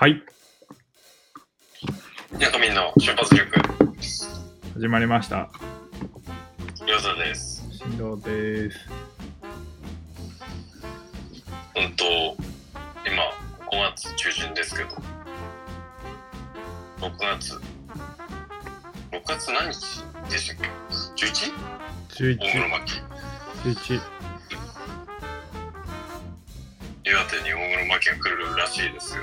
はい、ヤカミンの出発塾、始まりました。ヨザです。新郎です。うんと、今、5月中旬ですけど、6月、6月何日でしたっけ ?11? 11、大黒摩季。11、岩手に大黒摩季が来るらしいですよ。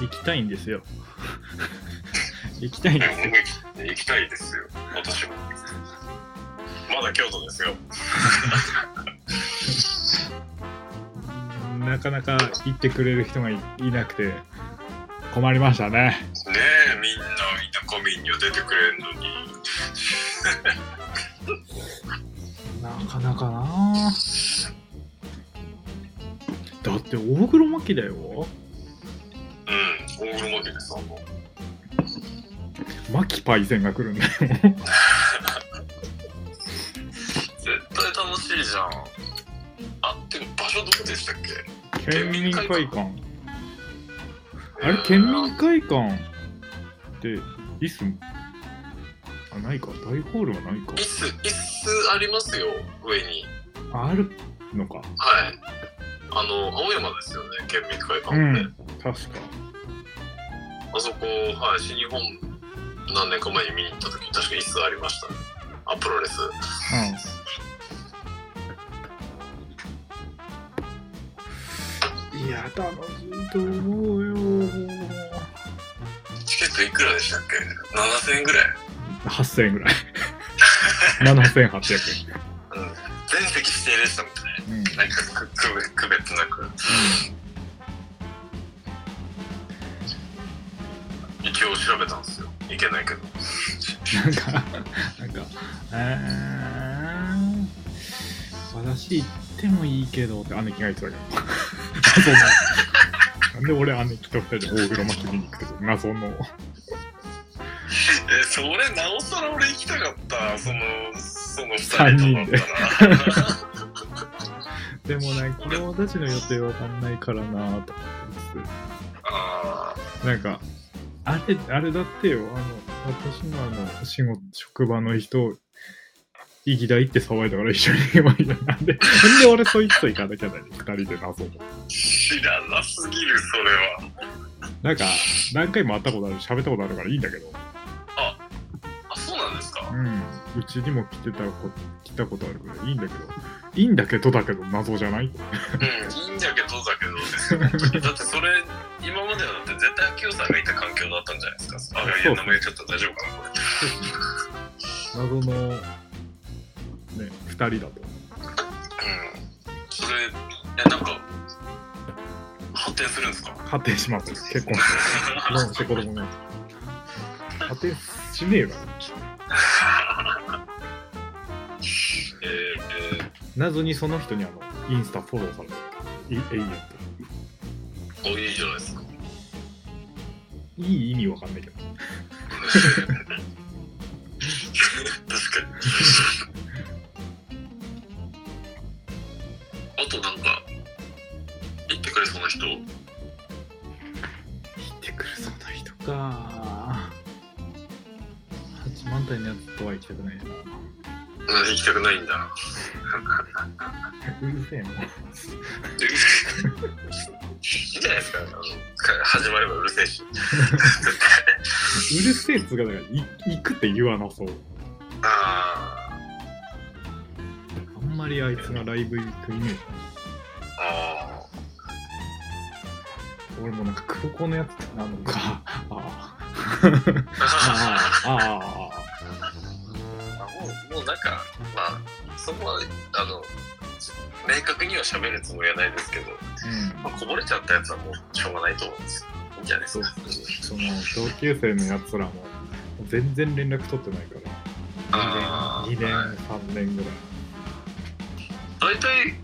行きたいんですよ。行きたいんですよ。僕行きたいですよ、私も。まだ京都ですよ。なかなか行ってくれる人がいいなくて困りましたね。ねえ、みんな田舎民には出てくれんのに。なかなかなだって大黒摩季だよ。うん、大黒摩季です、あの。マキパイセンが来るんだよ。絶対楽しいじゃん。あ、てか場所どこでしたっけ？県民会館。あれ、県民会館って、いすあ、ないか。大ホールはないか椅。子、椅子ありますよ、上に。ああるのか。はい。あの、青山ですよね、県民会館って。うん、確か。あそこ、はい、新日本何年か前に見に行った時、確か椅子ありました。あ、プロレス。うん。いや、楽しいと思うよ。チケットいくらでしたっけ ?7000 円ぐらい。8000円ぐらい。7800うん。全席指定でしたもんね。円。うん。なんか区区別なく。一応調べたんですよ。いけないけど。なんか、なんか、えー、私行ってもいいけどって姉貴が言ってたけど。謎の。なんで俺姉貴と二人で大黒摩季見に行くと謎の。え、それなおさら俺行きたかった。その、その三人とだったら。でもね、子供たちの予定わかんないからなと思ってあなんか、あれ、あれだってよ、あの、私のあの、仕事、職場の人、行きたいって騒いだから一緒に行けばいいじゃん。なんで、なんで俺そいつと行かなきゃない二人で謎の。あ、知らなすぎる、それは。なんか、何回も会ったことある、喋ったことあるからいいんだけど、あ、そうなんですか？うん、うちにも来てたこ来たことあるからいいんだけど、いいんだけどだけど謎じゃない？うん、いいんだけど、だけどですよ。本当にだってそれ、今まではだって絶対秋夫さんがいた環境だったんじゃないですか。あ、いや、名前言っちゃったら大丈夫かな、これ。謎の、ね、二人だと。うん。それ、え、なんか、発展するんですか？発展します。結婚して。結婚して子供ね。発展しねえわ。えー、え謎にその人にあの、インスタフォローされてる。い永遠と。ー、お、いいじゃないですか。いい意味わかんないけど。確かに。あとなんか、言ってくれそうな人。行ってくるそうな人か。八幡平のやつとは行きたくないな。うん、行きたくないんだ。うるせえな。いいじゃないですか。あのか始まればうるせえし。うるせえっつうか、だか行くって言わなそう。ああんまりあいつがライブ行くイメージない。あ。あ俺もなんか黒子のやつなのか。あ あ。あ。ああ。ああ。あなんか、まあ、そこは、あの、明確には喋るつもりはないですけど、うん。まあ、こぼれちゃったやつはもうしょうがないと思うんですよ。いいんじゃないですか。その同級生のやつらも全然連絡取ってないからあー2年はい3年ぐらい大体、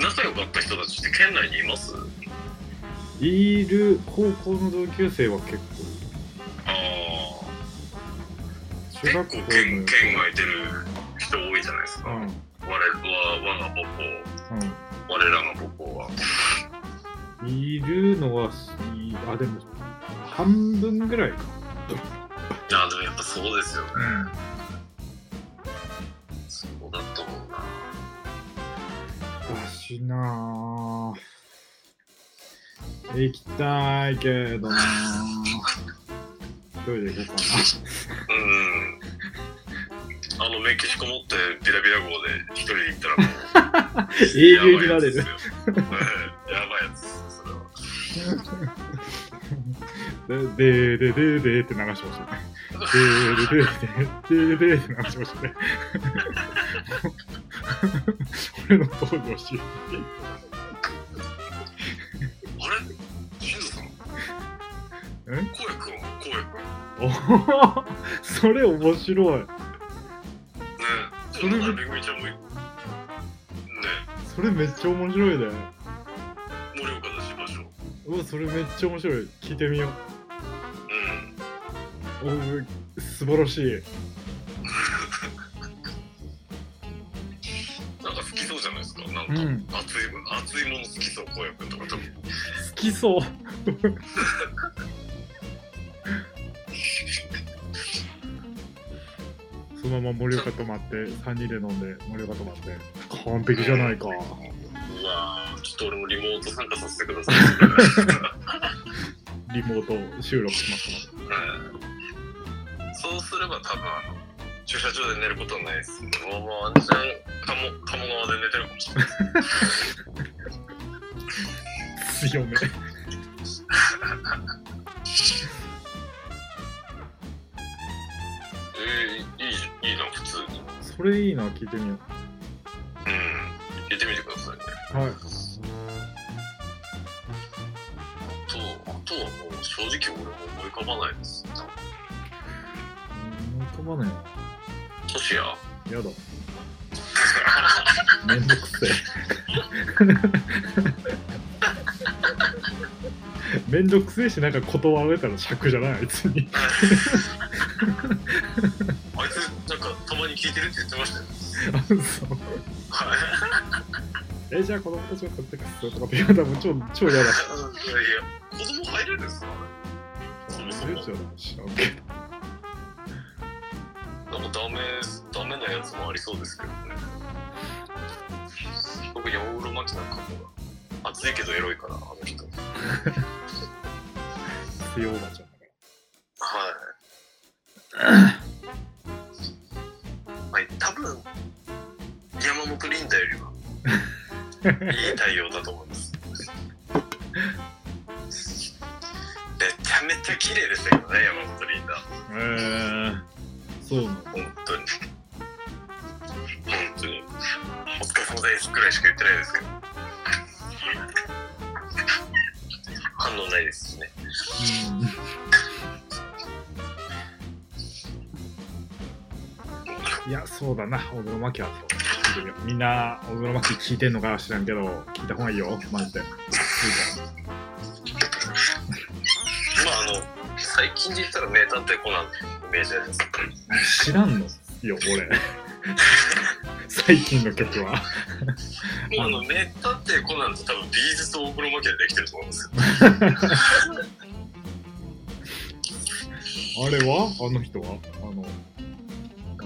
仲良かった人たちって県内にいます？いる高校の同級生は結構ああ。中学校県外出る人多いじゃないですか。うん我々は、我が母校、うん我らが母校は。いるのは、いあ、でも、半分ぐらいか。あでもやっぱそうですよね。うん。そうだと思うな。だしなぁ。行きたいけどなぁ。トイレ行こうかうん。あのメキシコ持ってビラビラ号で一人で行ったらもう 永遠になれるやばいやつそれは。な。で、で、で、で、でって流しましたね。で、で、で、で、で、でって流しましたね。俺の登場し。あれ？シンさん？え？コエ君はコエ君。おおそれ面白い。ねそれめぐみちゃんもねそれめっちゃ面白いね。盛岡出しましょう。うわ、それめっちゃ面白い。聞いてみようん。う。お素晴らしい。なんか好きそうじゃないですか？なんか、うん熱い熱いもの好きそう、コエ君とか多分。好きそう。のまま盛岡泊まって、3人で飲んで、盛岡泊まって、完璧じゃないか。うわーちょっと俺もリモート参加させてください。リモート収録しますので。うんそうすれば多分あの駐車場で寝ることはないです。もうもうワンチャン鴨鴨川で寝てるかもしれない。強め。それいいな、聞いてみようん。言ってみてくださいね。う。はい。あとあとはもう正直俺も思い浮かばないです。思い浮かばないトシヤ。な。やだ。めんどくせえ。めんどくせえし、なんか断られたら尺じゃない、あいつに。いてるって言ってましたよ。え、じゃあ子供たちが買ってくっすとかって言われたらもう超、超嫌だし。いやいや子供入れるんですかそ知らんけど。なんかダメ、ダメなやつもありそうですけどね。特に大黒摩季なんかも熱いけどエロいから、あの人。強おばちゃんだかはい。いい対応だと思います。めちゃめちゃ綺麗でしたけどね、山本リンダ。ら。えー、そうなの。本当に。本当に。お疲れ様ですくらいしか言ってないですけど。反応ないですしね。いや、そうだな、小黒摩季はそう。聞いてみようみんな、小黒摩季聞いてんのか知らんけど、聞いた方がいいよ、マジで。まああの、最近で言ったら名探偵コナンのイメージじゃないですか。ら知らんの？よ、俺。最近の曲は。も うあの、名探偵コナンって多分ビーズと大黒摩季でできてると思うんですよ。あれは？あの人は？あの、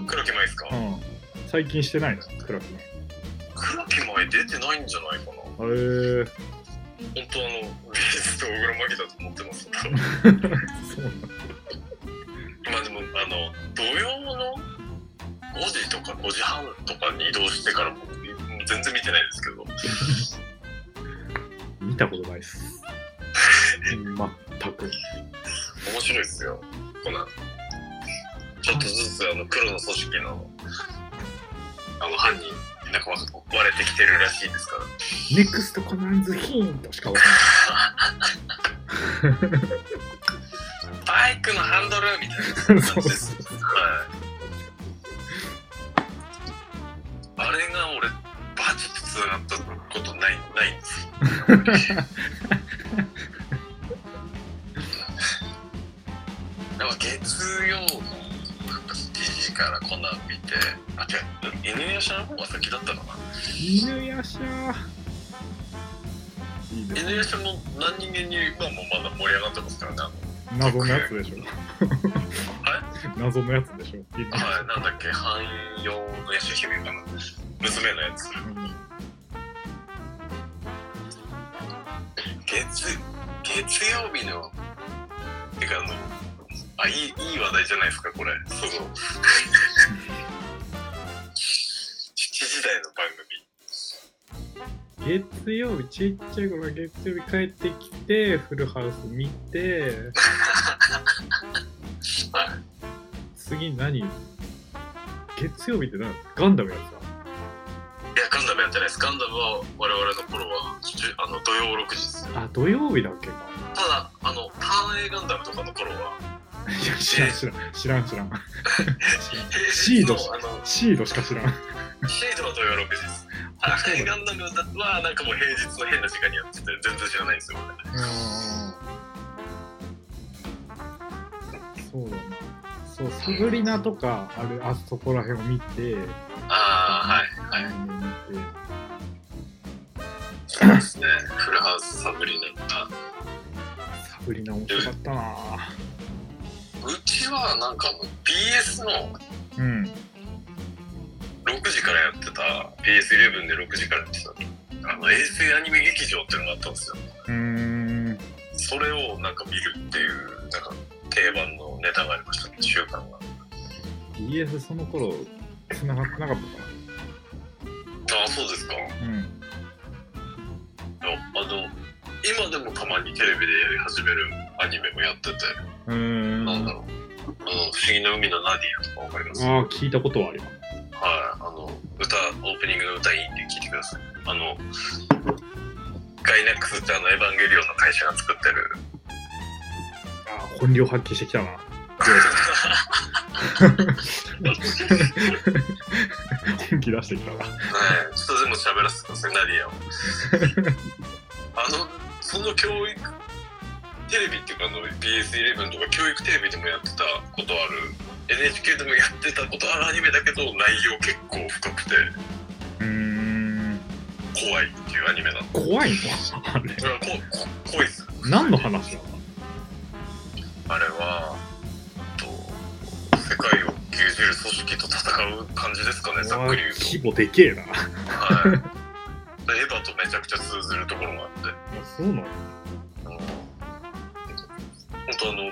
黒木舞ですか？うん。最近してないの？黒木。黒木舞出てないんじゃないかな。あれー、本当あの、ビーズと大黒摩季だと思ってます。そうまあでも、あの、土曜の5時とか5時半とかに移動してから僕、全然見てないですけど、見たことないっす。全く。面白いですよ、コナン。ちょっとずつあの黒の組織のあの犯人、なんか割れてきてるらしいですから。ネクストコナンズヒントしかわかバイクのハンドルみたい んな。あれが俺、バチッとつながったことない、ないんですよ。月曜の7時からコナン見て、あ、違う、犬夜叉の方が先だったかな？犬やし犬夜叉も何人間に今もまだ盛り上がってますからね。あ謎のやつでしょ 謎のやつでしょはい、なんだっけ、汎用の夜叉姫かな？娘のやつ。うん月、月曜日の、てかあの、あ、いい、いい話題じゃないですか、これ。その、7時台の番組。月曜日ちっちゃい頃月曜日帰ってきてフルハウス見てはい。次何？月曜日って何？ガンダムやついや、ガンダムやってないです。ガンダムは我々の頃は、あの土曜6時ですよ。だあ土曜日だっけかただ、あの、ターン A ガンダムとかの頃は、いや知らん知らん知らん知らんシードシードしか知らんシードは土曜6時です。ターン A ガンダムは、なんかもう平日の変な時間にやってて、全然知らないんですよ。そうだなそうサブリナとかあれあそこら辺を見てああ、はい、はい。そうですね。フルハウスサブリナが。サブリナ面白かったなうちはなんか BS のうん。6時からやってた PS11 で6時からやってたあの衛星アニメ劇場っていうのがあったんですよ。うーん。それをなんか見るっていうなんか定番のネタがありましたね習慣が。BS その頃繋がってなかったかああそうですか。なうん。あの今でもたまにテレビでやり始めるアニメもやってて、うーん。なんだろう。あの不思議な海のナディアとかわかります？ああ聞いたことはあります。はい、あの歌オープニングの歌いいんで聞いてください。あのガイナックスってあのエヴァンゲリオンの会社が作ってる。ああ本領発揮してきたな。本気出してきたな。はい、ちょっとでも喋らせてください、ナディアを。あのその教育テレビっていうかあの PS11 とか教育テレビでもやってたことある NHK でもやってたことあるアニメだけど内容結構深くてうーん怖いっていうアニメなの。怖いの？あれそれはここ怖いっす。何の話なの？あれは、と世界を牛耳る組織と戦う感じですかね、ざっくり言うと。規模でけえな。はい。でエヴァとめちゃくちゃ通ずるところがあって、そうなの？本当あの、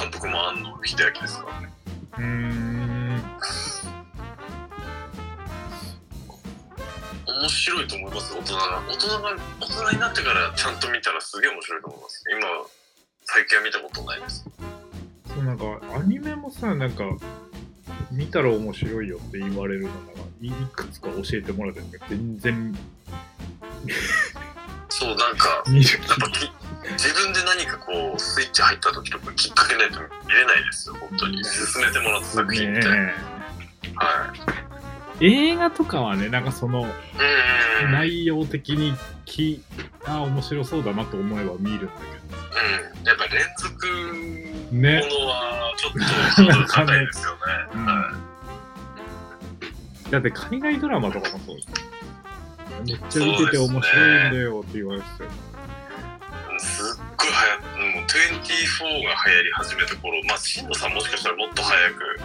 監督も庵野秀明ですからね。うーん。面白いと思います、大人が。大人が、大人になってからちゃんと見たらすげえ面白いと思います。今、最近は見たことないです。そうなんか、アニメもさ、なんか、見たら面白いよって言われるのが、いくつか教えてもらってるけど、全然そう、なんか、やっぱき自分で何かこう、スイッチ入った時とかきっかけないと見れないですよ、本当に。進めてもらった作品って。ねはい。映画とかはね、なんかその。内容的にき、あ面白そうだなと思えば見るんだうん、やっぱ連続けど。もね。のはちょっとハードル高いですよね。うんはだって海外ドラマとかもそうですめっちゃ見てて面白いんだよって言われてたよ。い、すっごい早い、もう24が流行り始めた頃、まあ、新野さんもしかしたらもっと早く、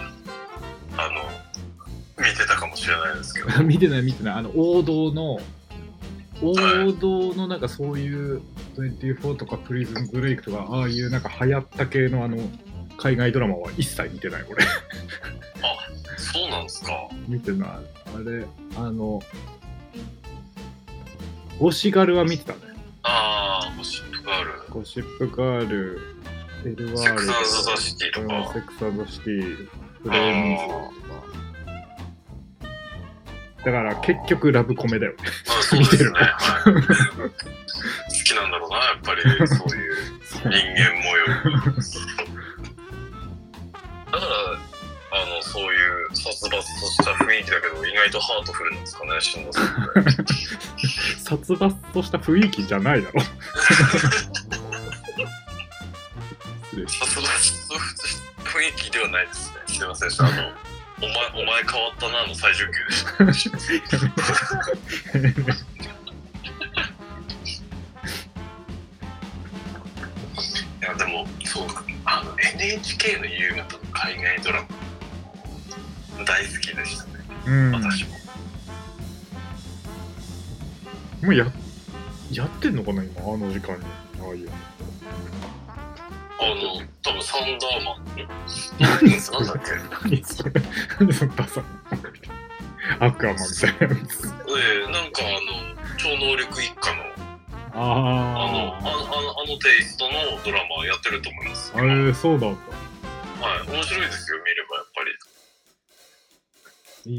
あの、見てたかもしれないですけど、見てない見てないあの王道の王道のなんかそういう24とかプリズンブレイクとかああいうなんか流行った系のあの海外ドラマは一切見てない俺そうなんですか。見てないあれあのゴシガルは見てたねああ、ゴシップガール、ゴシップガールLワード、セックス・アンド・ザ・シティとかうん。セックス・アンド・シティ、フレンズとかだから結局ラブコメだよねあそうですね。はい。好きなんだろうな、やっぱり、そういう人間模様 殺伐とした雰囲気だけど、意外とハートフルなんですかね、新藤さんって。殺伐とした雰囲気じゃないだろ。殺伐と雰囲気ではないですね。すいませんでした。あの、お前、お前変わったなの最上級でした。いや、でも、そう、あの、NHK の夕方の海外ドラマ。大好きでしたね、うん。私も。もうや、やってんのかな今、あの時間に。ああいうの。あの多分サンダーマン何それ？何それ？何そのダサいアクアマンみたいなやつ。ええなんかあの超能力一家のあのああのあのあのテイストのドラマやってると思いますあ。あれ、そうなんだ。はい面白いですよ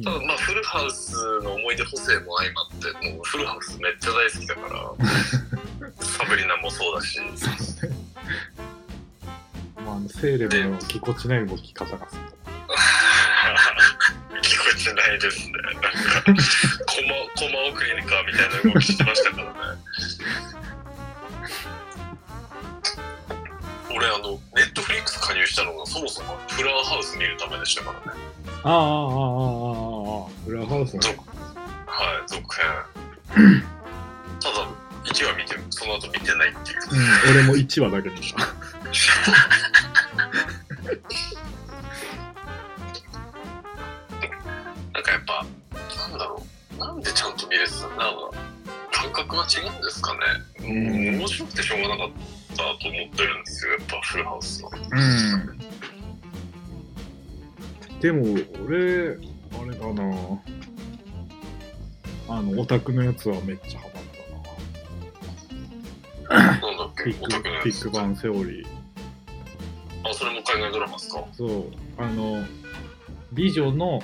ただまあフルハウスの思い出補正も相まってもうフルハウスめっちゃ大好きだから サブリナもそうだし。まあ、あのセーレブのぎこちない動き方がする。ぎこちないですね。なんかコマコマ送りかみたいな動きしてましたからね。俺あのネットフリックス加入したのがそもそもフラーハウス見るためでしたからね。ああ、ああ、ああ、ラハウスの。続はい続編。ただ1話見てその後見てないっていう。うん、俺も1話だけ見た。なんかやっぱなんだろう。なんでちゃんと見れてたなんか感覚が違うんですかね。うん。面白くてしょうがなかったと思ってるんですよ。やっぱフルハウスのうん。でも、俺、の、オタクのやつはめっちゃハマったな。なんだっけ？ビッグバンセオリー。あそれも海外ドラマですか？はいそう。あの、美女の、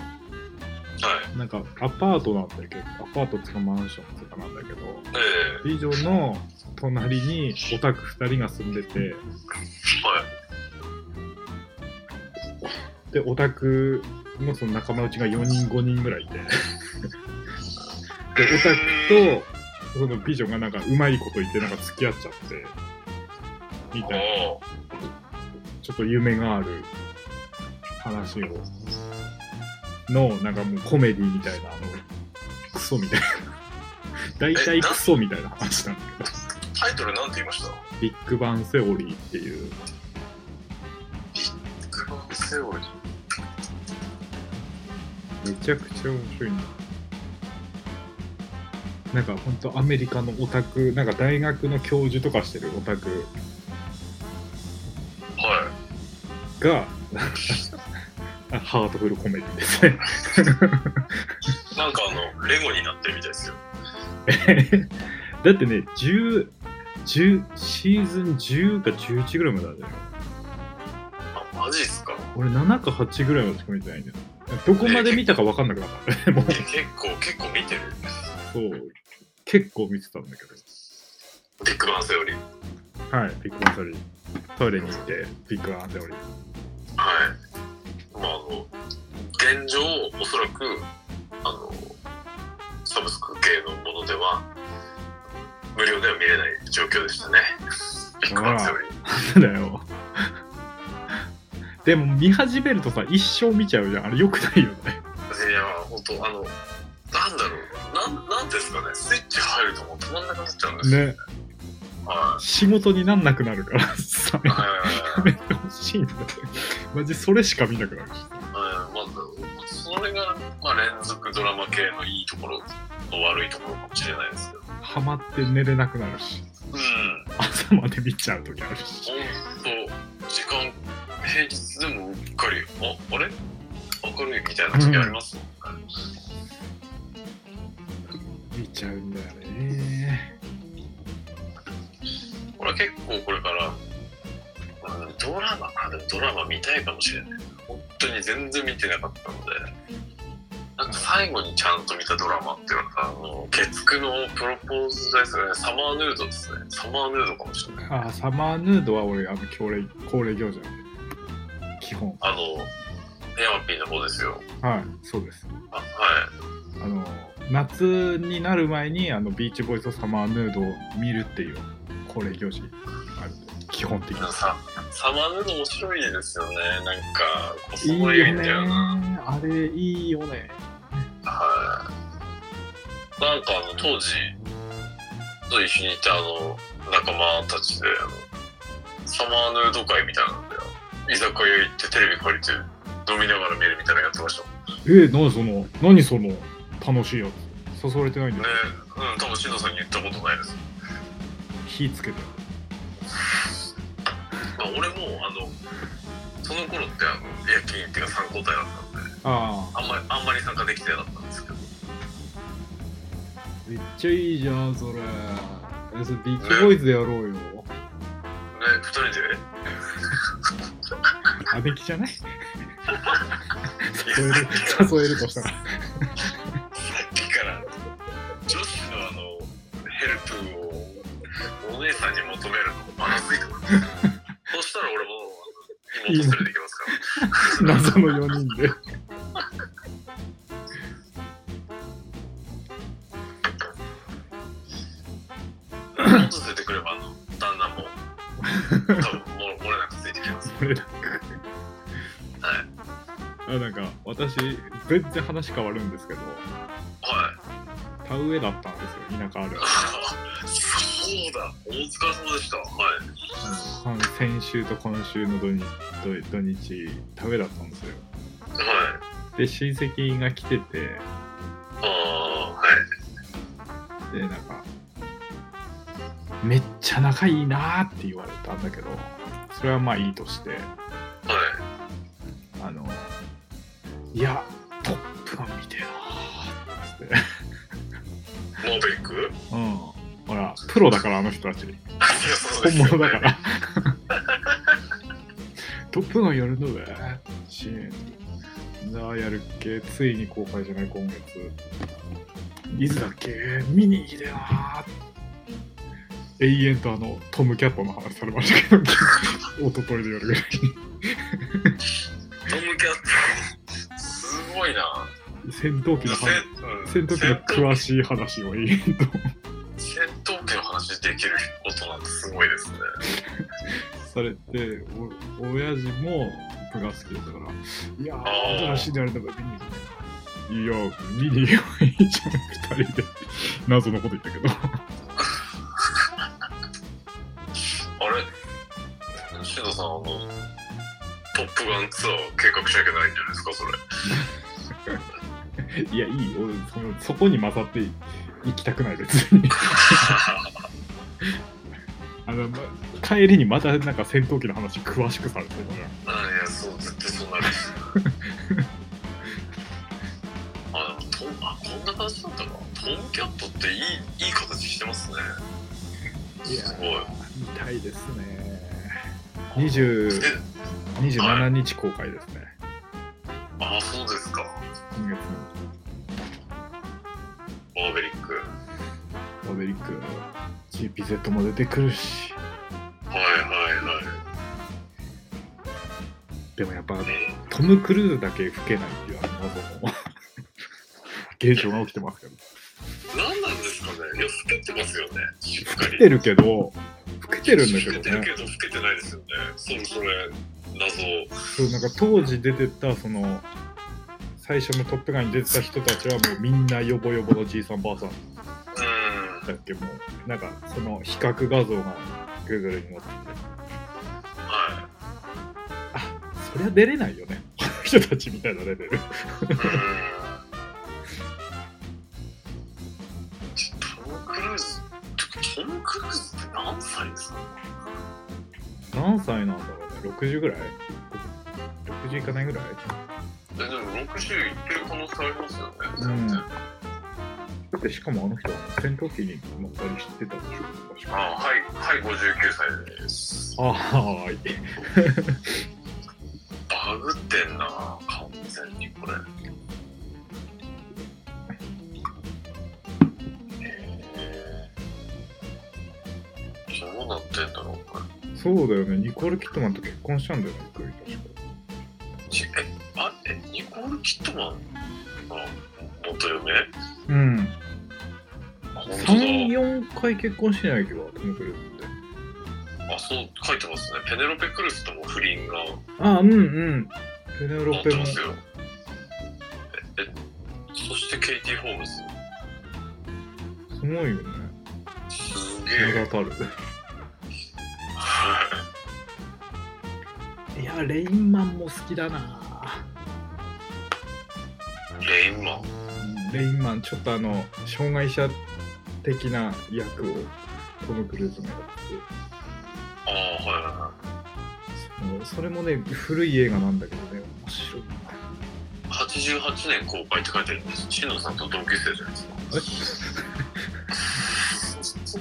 なんかアパートなんだけど、アパートっていうかマンションとかなんだけど、え美女の隣にオタク2人が住んでて、えはい。で、オタクのその仲間内が4人、5人ぐらいいて、で、オタクとその美女がなんかうまいこと言ってなんか付き合っちゃって、みたいな、おちょっと夢がある話を、の、なんかもうコメディみたいな、あの、クソみたいな。大体クソみたいな話なんだけど、タイトルなんて言いました？ビッグバンセオリーっていう、クロンセオリー。めちゃくちゃ面白いんだ。なんか本当アメリカのオタク、なんか大学の教授とかしてるオタクはが、ハートフルコメディですね。いなんかあのレゴになってるみたいですよ だってね、10、10シーズン10か11ぐらいまであるじゃん。あマジっすか？俺7か8ぐらいまでしか見てないんだよ。どこまで見たか分かんなくなった。もうえ結構結構見てるそう、結構見てたんだけビッグバンセオリーど。はい、ビッグバンセオリー。トイレに行って、ビッグバンセオリー。はい。まあ、あの、現状、おそらく、あの、サブスク系のものでは、無料では見れない状況でしたね。ビッグバンセオリー。なんだよ。でも見始めるとさ、一生見ちゃうじゃん。あれよくないよね。いや、本当あの、なんだろう、なん、なんですかね、スイッチ入るともう止まんなくなっちゃうんですよ。ね。は仕事になんなくなるからさ、い。やはいめてほしいんだよ。マジそれしか見なくなるし。はいまあ、それが、まあ、連続ドラマ系のいいところと悪いところかもしれないですけど。ハマって寝れなくなるし。うん。朝まで見ちゃう時あるし。ほんと、時間、平日でもうっかり、あ、あれ？明るいみたいな時あります？もんね。見ちゃうんだよね。俺は結構これから、うん、ドラマ、あ、でもドラマ見たいかもしれない。本当に全然見てなかったので、なんか最後にちゃんと見たドラマって言われたら、あの、月9のプロポーズですね、サマーヌードですね。サマーヌードかもしれない。あ、サマーヌードは俺、あの、恒例、恒例行事なんで。基本。あの、ヤマピーの方ですよ。はい、そうです。あはい。あの、夏になる前に、あの、ビーチボーイズとサマーヌードを見るっていう恒例行事ある基本的に。さサマーヌード面白いですよね。なんか、いいよ。ね。あれ、いいよね。はい。なんかあの当時と一緒にいたあの仲間たちでサマーヌード会みたいなので居酒屋行ってテレビ借りて飲みながら見るみたいなのやってましたえー、何その、何その？楽しいやつ。誘われてないんだねよ。うん多分シノさんに言ったことないです火つけて。まあ俺もあのその頃ってあの夜勤っていうか参考体だったんでああ、あんまりあんまり参加できてなかったんですけどねめっちゃいいじゃん、それ。え、それビーチボーイズでやろうよ。二人で？姉貴じゃない？誘える、誘えるとしたら。まずいと思うそしたら俺もあの妹連れてきますから謎の4人で。妹連れてくれば旦那も多分漏れなくついてきますこれだあなんか私全然話変わるんですけどはい田植えだったんですよ田舎あるそうだ。お疲れ様でした。はい。先週と今週の土日土土日田植えだったんですよ。はい。で親戚が来てて。ああはい。でなんかめっちゃ仲いいなーって言われたんだけどそれはまあいいとして。はい。あのいやほらプロだからあの人たち本物だから。トップがやるのべシーン。なあ、やるっけ？ついに公開じゃない、今月。いつだっけ？見に行きでなー永遠とあの、トムキャットの話されましたけど、一昨日でやるぐらいトムキャットすごいなに。戦闘機の話、せ戦闘機の詳しい話を永遠と。できることなんてすごいですね されて、お親父も僕が好きだったから、いやあー、ー新しいのやるんだから見に行くね。いや、見に行けばいいじゃん、二人で。謎のこと言ったけど。あれ？シノさんあのトップガンツアー計画しなきゃないんじゃないですか？それいや、いいよ。そのそこに混ざって行きたくない、別に。あの、ま、帰りにまたなんか戦闘機の話詳しくされてるから。あいやそう絶対そうなる。しあでもトンあこんな感じだったか。トムキャットっていいいい形してますね。いやすごい見たいですね。20え27日公開ですね。あそうですか。今月の。マーベリック。マーベリックも出てくるし。はいはいはい。でもやっぱね。トム・クルーズだけ老けないっていうあの謎の 現象が起きてますけど。何なんですかね。いや老けてますよね。しっかり老けてるけど、老けてるんだけ老けてるどね。けど老けてないですよね。それそれ謎。そうなんか当時出てたその最初のトップガンに出てた人たちはもうみんなヨボヨボのじいさんばあさんうんだっけ？もうなんかその比較画像が Google に載ってて。はあそりゃ出れないよね。こ の人たちみたいなレベル。トム・クルーズトム・クルーズって何歳ですか？何歳なんだろうね？60ぐらい？60いかないぐらい？えでも60いってる可能性ありますよねうんだってしかもあの人は戦闘機に乗ったりしてたでしょ。確かあはいはい59歳です。あはい。バグってんな完全にこれ。へえどうなってんだろうこれ。そうだよね。ニコール・キットマンと結婚したんだよね確か。ちえあえニコール・キットマンの元嫁？うん34回結婚してないけどトム・クルーズって。あそう書いてますね。ペネロペ・クルスとも不倫が。あうんうん。ペネロペも。ええそしてケイティ・ホームズ。すごいよね。すげえ。名だたる。はい。いや、レインマンも好きだな。レインマン？レインマン、ちょっとあの、障害者的な役をトム・クルーズがやってああ、はいはいはい。そそれもね、古い映画なんだけどね、面白い。88年公開って書いてあるんです。しのさんと同級生じゃないですか。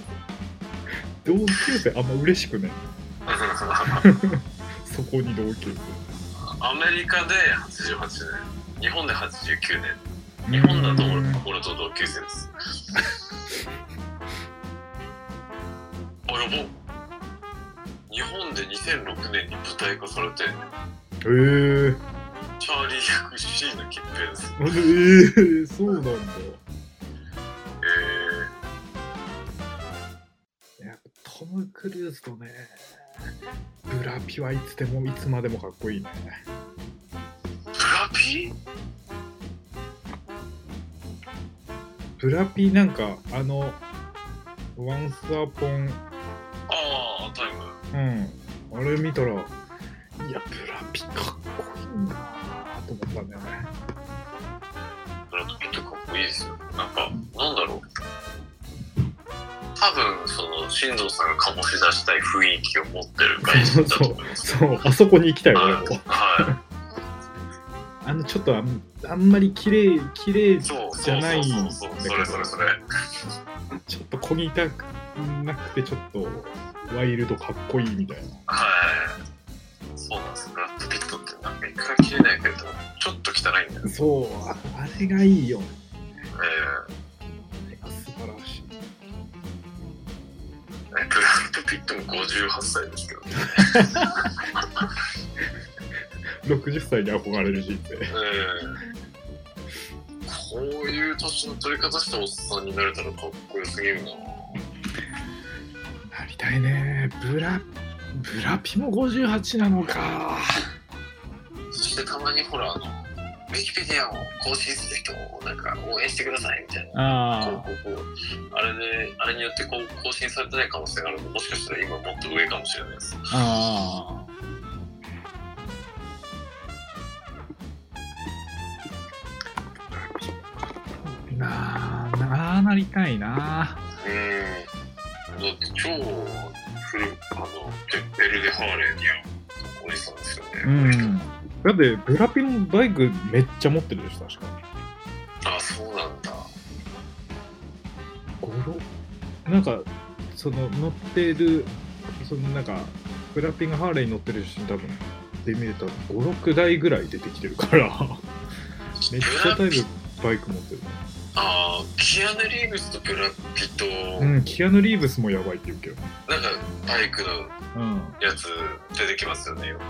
同級生あんま嬉しくない。そこに同級アメリカで88年、日本で89年。日本だと俺と同級生です。あ、やば。日本で2006年に舞台化されて、えー、チャーリー役椎名桔平です。えー、そうなんだ。えやっぱトム・クルーズとね、ブラピはいつでもいつまでもかっこいいね。ー、ブラピ？ブラピなんか、あの、Once Upon ああ、タイム。うん。あれ見たら、いや、ブラピかっこいいなぁと思ったんだよね。ブラピットかっこいいですよ。なんか、なんだろう。多分、その、新藤さんが醸し出したい雰囲気を持ってる外人だと思います。そう、あそこに行きたい、はい俺も。はあの、ちょっとあんあんまり綺麗、綺麗じゃないんだ。けど。ちょっとこぎたくなくて、ちょっとワイルドかっこいいみたいな。はい。そうなんです。ブラッドピットってなんか一回切れないけど、ちょっと汚いんだよ。そう、ああれがいいよね。えあれが素晴らしい。ー、えブラッドピットも58歳ですけどね。60歳に憧れる人生。えーこういう年の取り方したおっさんになれたらかっこよすぎるな。たいね。ブラ、ブラピも58なのか。そしてたまにほら、あの、ウィキペディアを更新する人をなんか応援してくださいみたいな。あこうこあれで、あれによってこう更新されてない可能性があるので、もしかしたら今もっと上かもしれないです。あ。ああ。なあ、なあなりたいな。うん。だって超古い、あの、ベルでハーレーに合うおじさんですよね。うん。だって、ブラピのバイクめっちゃ持ってるでしょ、確か。あ、そうなんだ。ゴロ？なんか、その乗ってる、そのなんか、ブラピがハーレーに乗ってる写真多分、で見ると5、6台ぐらい出てきてるから、めっちゃタイプバイク持ってる。ああ、キアヌ・リーブスとブラピと、うん、キアヌ・リーブスもやばいって言うけど。なんかバイクのうん。やつ出てきますよね、よく。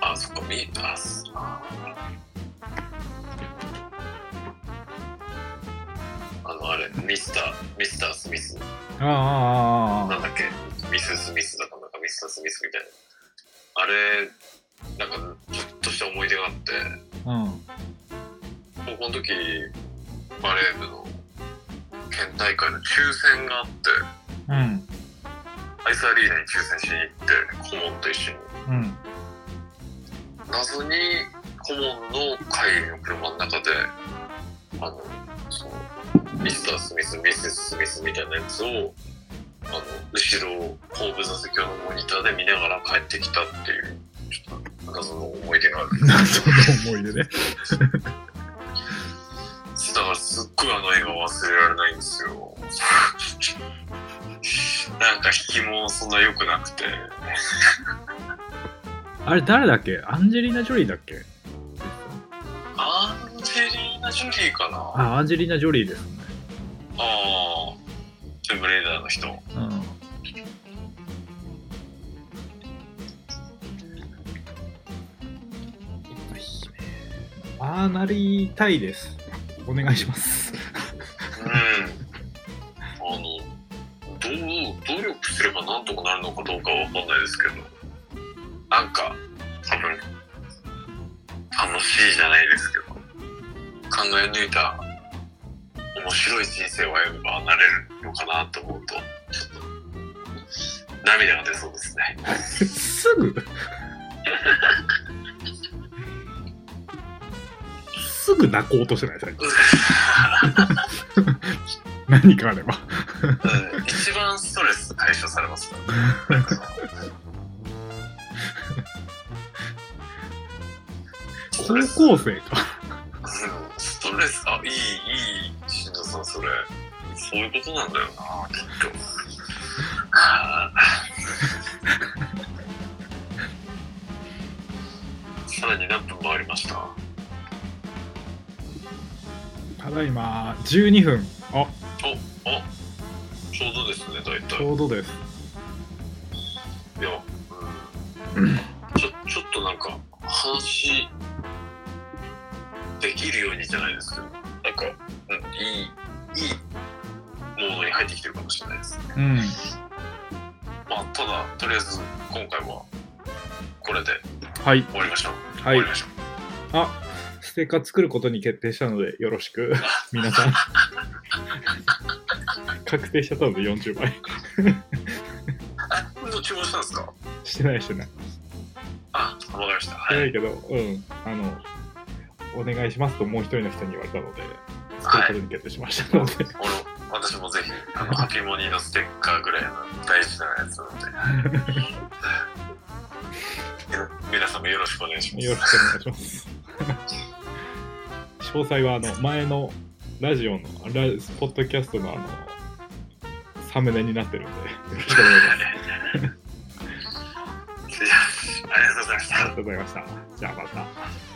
あ、そっか、み、あ、すああの、あれ、ミスター、ミスター・スミス。あああああなんだっけ？ミス・スミスだかなんかミスター・スミスみたいな。あれ、なんか、ちょっとした思い出があって。うん。高校の時、バレー部の県大会の抽選があって、うん。アイスアリーナに抽選しに行って、顧問と一緒に。うん。謎に顧問の会の車の中で、あの、その、ミスター・スミス、ミセス・スミスみたいなやつを、あの、後ろ、後部座席用のモニターで見ながら帰ってきたっていう、謎の思い出がある。謎の思い出ね。だからすっごいあの映画忘れられないんですよ。なんか引きもそんな良くなくて。あれ誰だっけ？アンジェリーナ・ジョリーだっけ？アンジェリーナ・ジョリーかなああ、アンジェリーナ・ジョリーですね。あー、トゥームレイダーの人。うん。ああ、なりたいです。お願いします。うん。あの、どう、努力すればなんとかなるのかどうかはわかんないですけど、なんか、多分、楽しいじゃないですけど、考え抜いた面白い人生を歩めばなれるのかなと思うと、ちょっと、涙が出そうですね。すぐ？すぐ泣こうとしてない最近 何かあればうん一番ストレス解消されますから高校生かうんストレス、あ、いい、いい、新藤さん、それ。そういうことなんだよな、きっと。は あさらに何分だいま12分。あ。お、お、ちょうどですね、大体。ちょうどです。いや、うん、ちょちょっとなんか話できるようにじゃないですけど。なんか、うん、いいいいモードに入ってきてるかもしれないです。ねうん。まあただとりあえず今回はこれではい。終わりましょう、はい。終わりましょう。あステッカー作ることに決定したのでよろしく。皆さん。確定しちゃったので40倍あもう注文したんですか？してないしてない。あわかりました。してはい、ないけど、うん。あのお願いしますともう一人の人に言われたので作ることに決定しましたので、俺私もぜひあのハピモニーのステッカーぐらいの大事なやつなので皆さんもよろしくお願いします。よろしくお願いします。詳細はあの前のラジオのラポッドキャストのあのサムネになってるんで、よろしくお願いします。ありがとうございましたありがとうございました。じゃあまた。